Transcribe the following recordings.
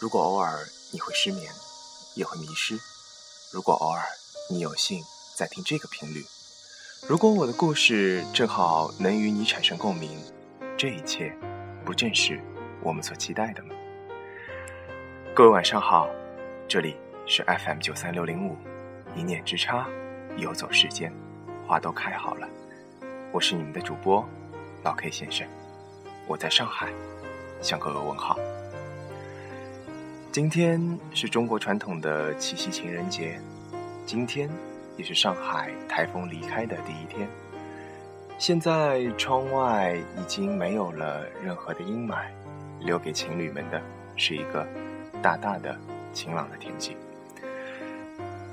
如果偶尔你会失眠，也会迷失；如果偶尔你有幸在听这个频率，如果我的故事正好能与你产生共鸣，这一切不正是我们所期待的吗？各位晚上好，这里是 FM 九三六零五，一念之差，游走时间，花都开好了。我是你们的主播老 K 先生，我在上海向各位问好。今天是中国传统的七夕情人节，今天也是上海台风离开的第一天。现在窗外已经没有了任何的阴霾，留给情侣们的是一个大大的晴朗的天气。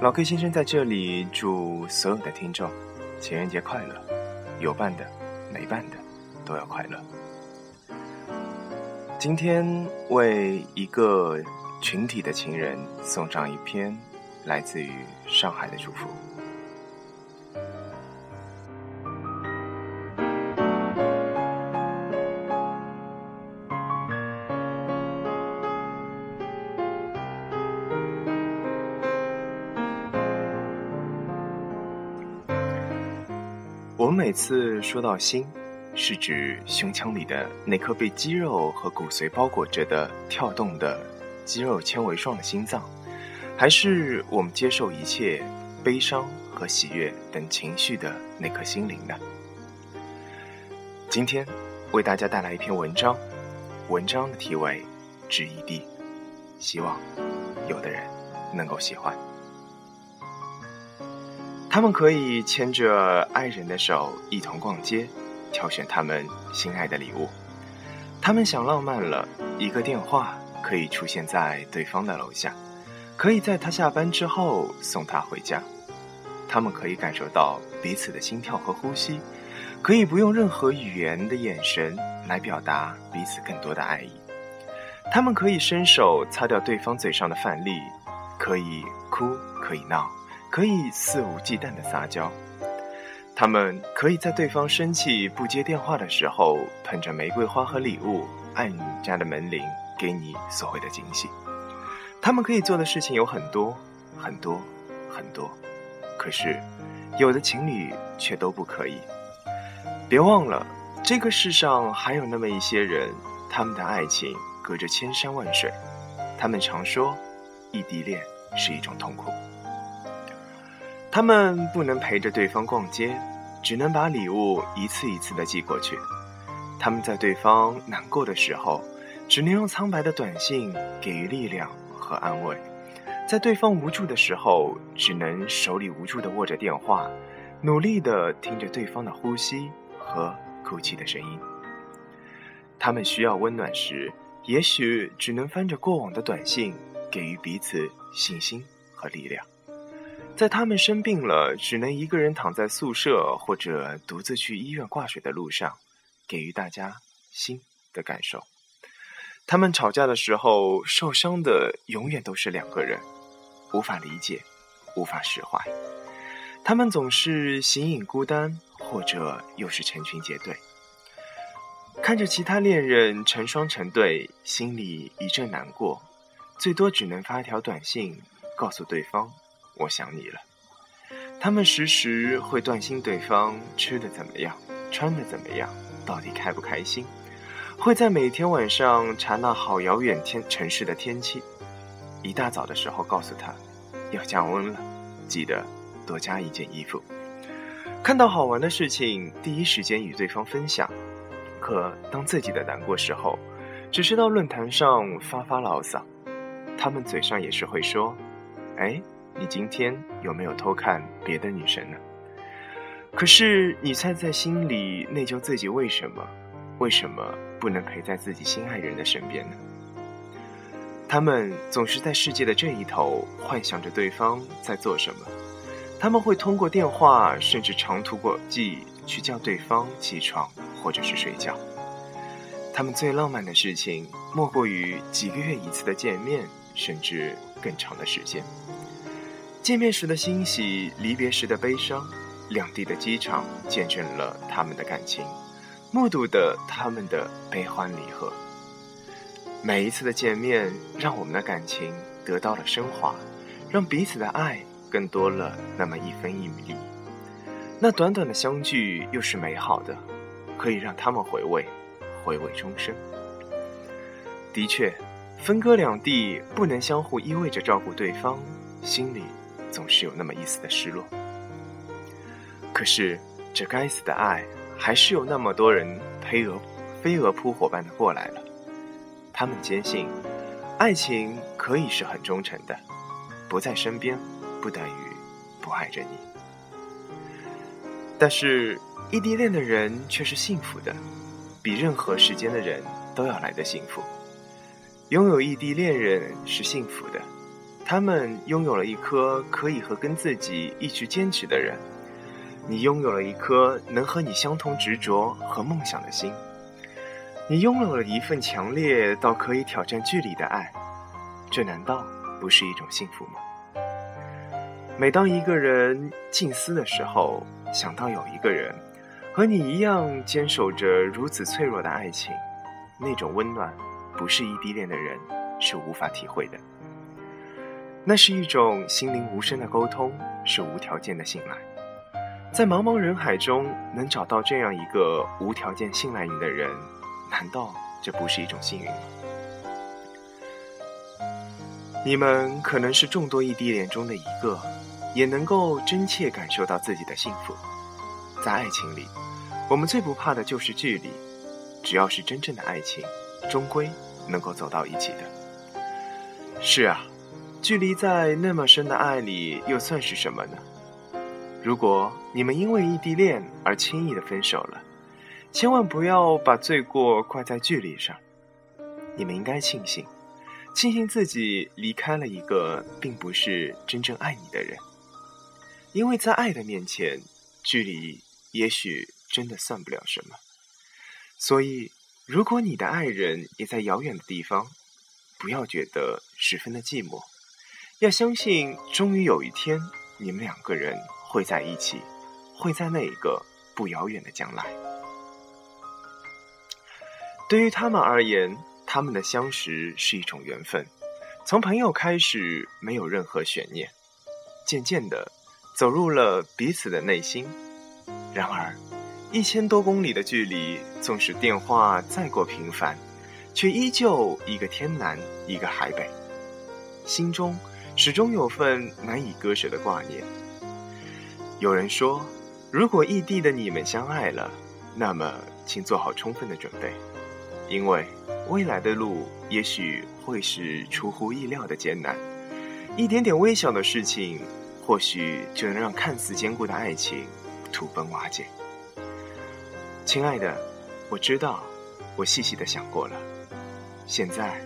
老 K 先生在这里祝所有的听众情人节快乐，有伴的、没伴的都要快乐。今天为一个。群体的情人送上一篇来自于上海的祝福。我们每次说到心，是指胸腔里的那颗被肌肉和骨髓包裹着的跳动的。肌肉纤维状的心脏，还是我们接受一切悲伤和喜悦等情绪的那颗心灵呢？今天为大家带来一篇文章，文章的题为《致一地》，希望有的人能够喜欢。他们可以牵着爱人的手一同逛街，挑选他们心爱的礼物。他们想浪漫了，一个电话。可以出现在对方的楼下，可以在他下班之后送他回家。他们可以感受到彼此的心跳和呼吸，可以不用任何语言的眼神来表达彼此更多的爱意。他们可以伸手擦掉对方嘴上的饭粒，可以哭，可以闹，可以肆无忌惮的撒娇。他们可以在对方生气不接电话的时候，捧着玫瑰花和礼物，按你家的门铃。给你所谓的惊喜，他们可以做的事情有很多很多很多，可是有的情侣却都不可以。别忘了，这个世上还有那么一些人，他们的爱情隔着千山万水。他们常说，异地恋是一种痛苦。他们不能陪着对方逛街，只能把礼物一次一次的寄过去。他们在对方难过的时候。只能用苍白的短信给予力量和安慰，在对方无助的时候，只能手里无助的握着电话，努力的听着对方的呼吸和哭泣的声音。他们需要温暖时，也许只能翻着过往的短信，给予彼此信心和力量。在他们生病了，只能一个人躺在宿舍或者独自去医院挂水的路上，给予大家心的感受。他们吵架的时候，受伤的永远都是两个人，无法理解，无法释怀。他们总是形影孤单，或者又是成群结队。看着其他恋人成双成对，心里一阵难过，最多只能发一条短信告诉对方：“我想你了。”他们时时会担心对方吃的怎么样，穿的怎么样，到底开不开心。会在每天晚上查那好遥远天城市的天气，一大早的时候告诉他要降温了，记得多加一件衣服。看到好玩的事情，第一时间与对方分享。可当自己的难过时候，只是到论坛上发发牢骚。他们嘴上也是会说：“哎，你今天有没有偷看别的女生呢？”可是你猜在心里内疚自己为什么？为什么不能陪在自己心爱人的身边呢？他们总是在世界的这一头幻想着对方在做什么。他们会通过电话，甚至长途过际去叫对方起床或者是睡觉。他们最浪漫的事情，莫过于几个月一次的见面，甚至更长的时间。见面时的欣喜，离别时的悲伤，两地的机场见证了他们的感情。目睹的他们的悲欢离合，每一次的见面，让我们的感情得到了升华，让彼此的爱更多了那么一分一厘。那短短的相聚又是美好的，可以让他们回味，回味终生。的确，分隔两地，不能相互依偎着照顾对方，心里总是有那么一丝的失落。可是，这该死的爱，还是有那么多人飞蛾飞蛾扑火般的过来了。他们坚信，爱情可以是很忠诚的，不在身边，不等于不爱着你。但是，异地恋的人却是幸福的，比任何时间的人都要来的幸福。拥有异地恋人是幸福的，他们拥有了一颗可以和跟自己一直坚持的人。你拥有了一颗能和你相同执着和梦想的心，你拥有了一份强烈到可以挑战距离的爱，这难道不是一种幸福吗？每当一个人静思的时候，想到有一个人和你一样坚守着如此脆弱的爱情，那种温暖，不是异地恋的人是无法体会的。那是一种心灵无声的沟通，是无条件的信赖。在茫茫人海中能找到这样一个无条件信赖你的人，难道这不是一种幸运吗？你们可能是众多异地恋中的一个。也能够真切感受到自己的幸福。在爱情里，我们最不怕的就是距离。只要是真正的爱情，终归能够走到一起的。是啊，距离在那么深的爱里又算是什么呢？如果你们因为异地恋而轻易的分手了，千万不要把罪过怪在距离上。你们应该庆幸，庆幸自己离开了一个并不是真正爱你的人。因为在爱的面前，距离也许真的算不了什么。所以，如果你的爱人也在遥远的地方，不要觉得十分的寂寞，要相信，终于有一天，你们两个人会在一起，会在那一个不遥远的将来。对于他们而言，他们的相识是一种缘分，从朋友开始，没有任何悬念，渐渐的。走入了彼此的内心，然而，一千多公里的距离，纵使电话再过频繁，却依旧一个天南，一个海北，心中始终有份难以割舍的挂念。有人说，如果异地的你们相爱了，那么请做好充分的准备，因为未来的路也许会是出乎意料的艰难，一点点微小的事情。或许就能让看似坚固的爱情土崩瓦解。亲爱的，我知道，我细细的想过了，现在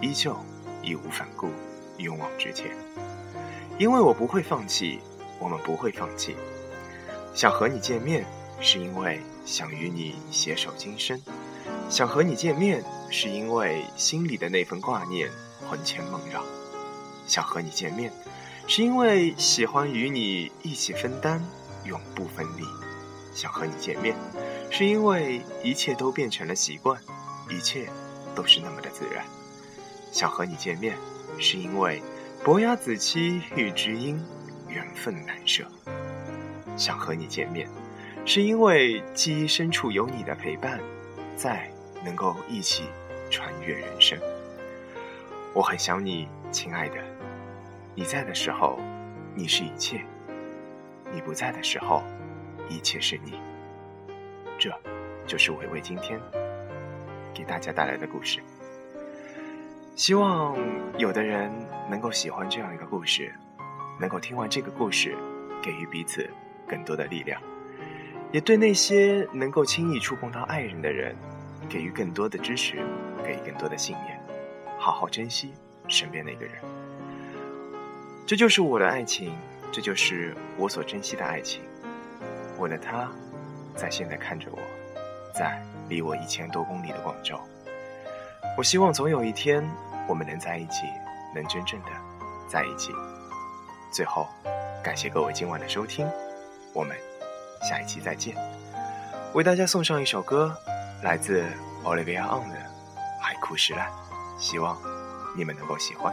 依旧义无反顾，勇往直前。因为我不会放弃，我们不会放弃。想和你见面，是因为想与你携手今生；想和你见面，是因为心里的那份挂念魂牵梦绕；想和你见面。是因为喜欢与你一起分担，永不分离。想和你见面，是因为一切都变成了习惯，一切都是那么的自然。想和你见面，是因为伯牙子期遇知音，缘分难舍。想和你见面，是因为记忆深处有你的陪伴，在能够一起穿越人生。我很想你，亲爱的。你在的时候，你是一切；你不在的时候，一切是你。这，就是伟伟今天给大家带来的故事。希望有的人能够喜欢这样一个故事，能够听完这个故事，给予彼此更多的力量，也对那些能够轻易触碰到爱人的人，给予更多的支持，给予更多的信念，好好珍惜身边的那个人。这就是我的爱情，这就是我所珍惜的爱情。我的他，在现在看着我，在离我一千多公里的广州。我希望总有一天，我们能在一起，能真正的在一起。最后，感谢各位今晚的收听，我们下一期再见。为大家送上一首歌，来自 Olivia On 的《海枯石烂》。希望你们能够喜欢。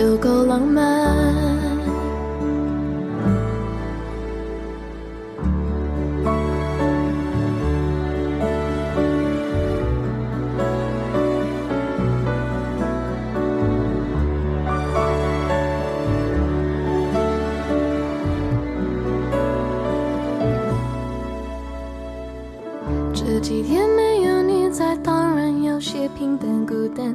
就够浪漫。这几天没有你在，当然有些平淡孤单，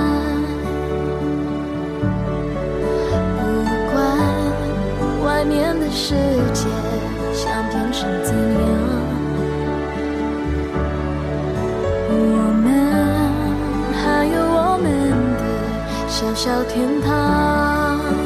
世界想变成怎样，我们还有我们的小小天堂。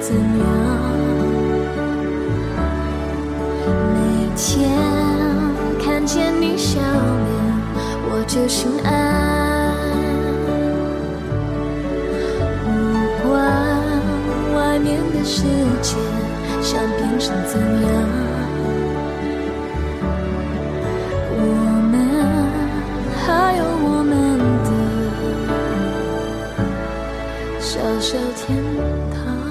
怎样每天看见你笑脸我就心安，不管外面的世界想变成怎样，我们还有我们的小小天堂。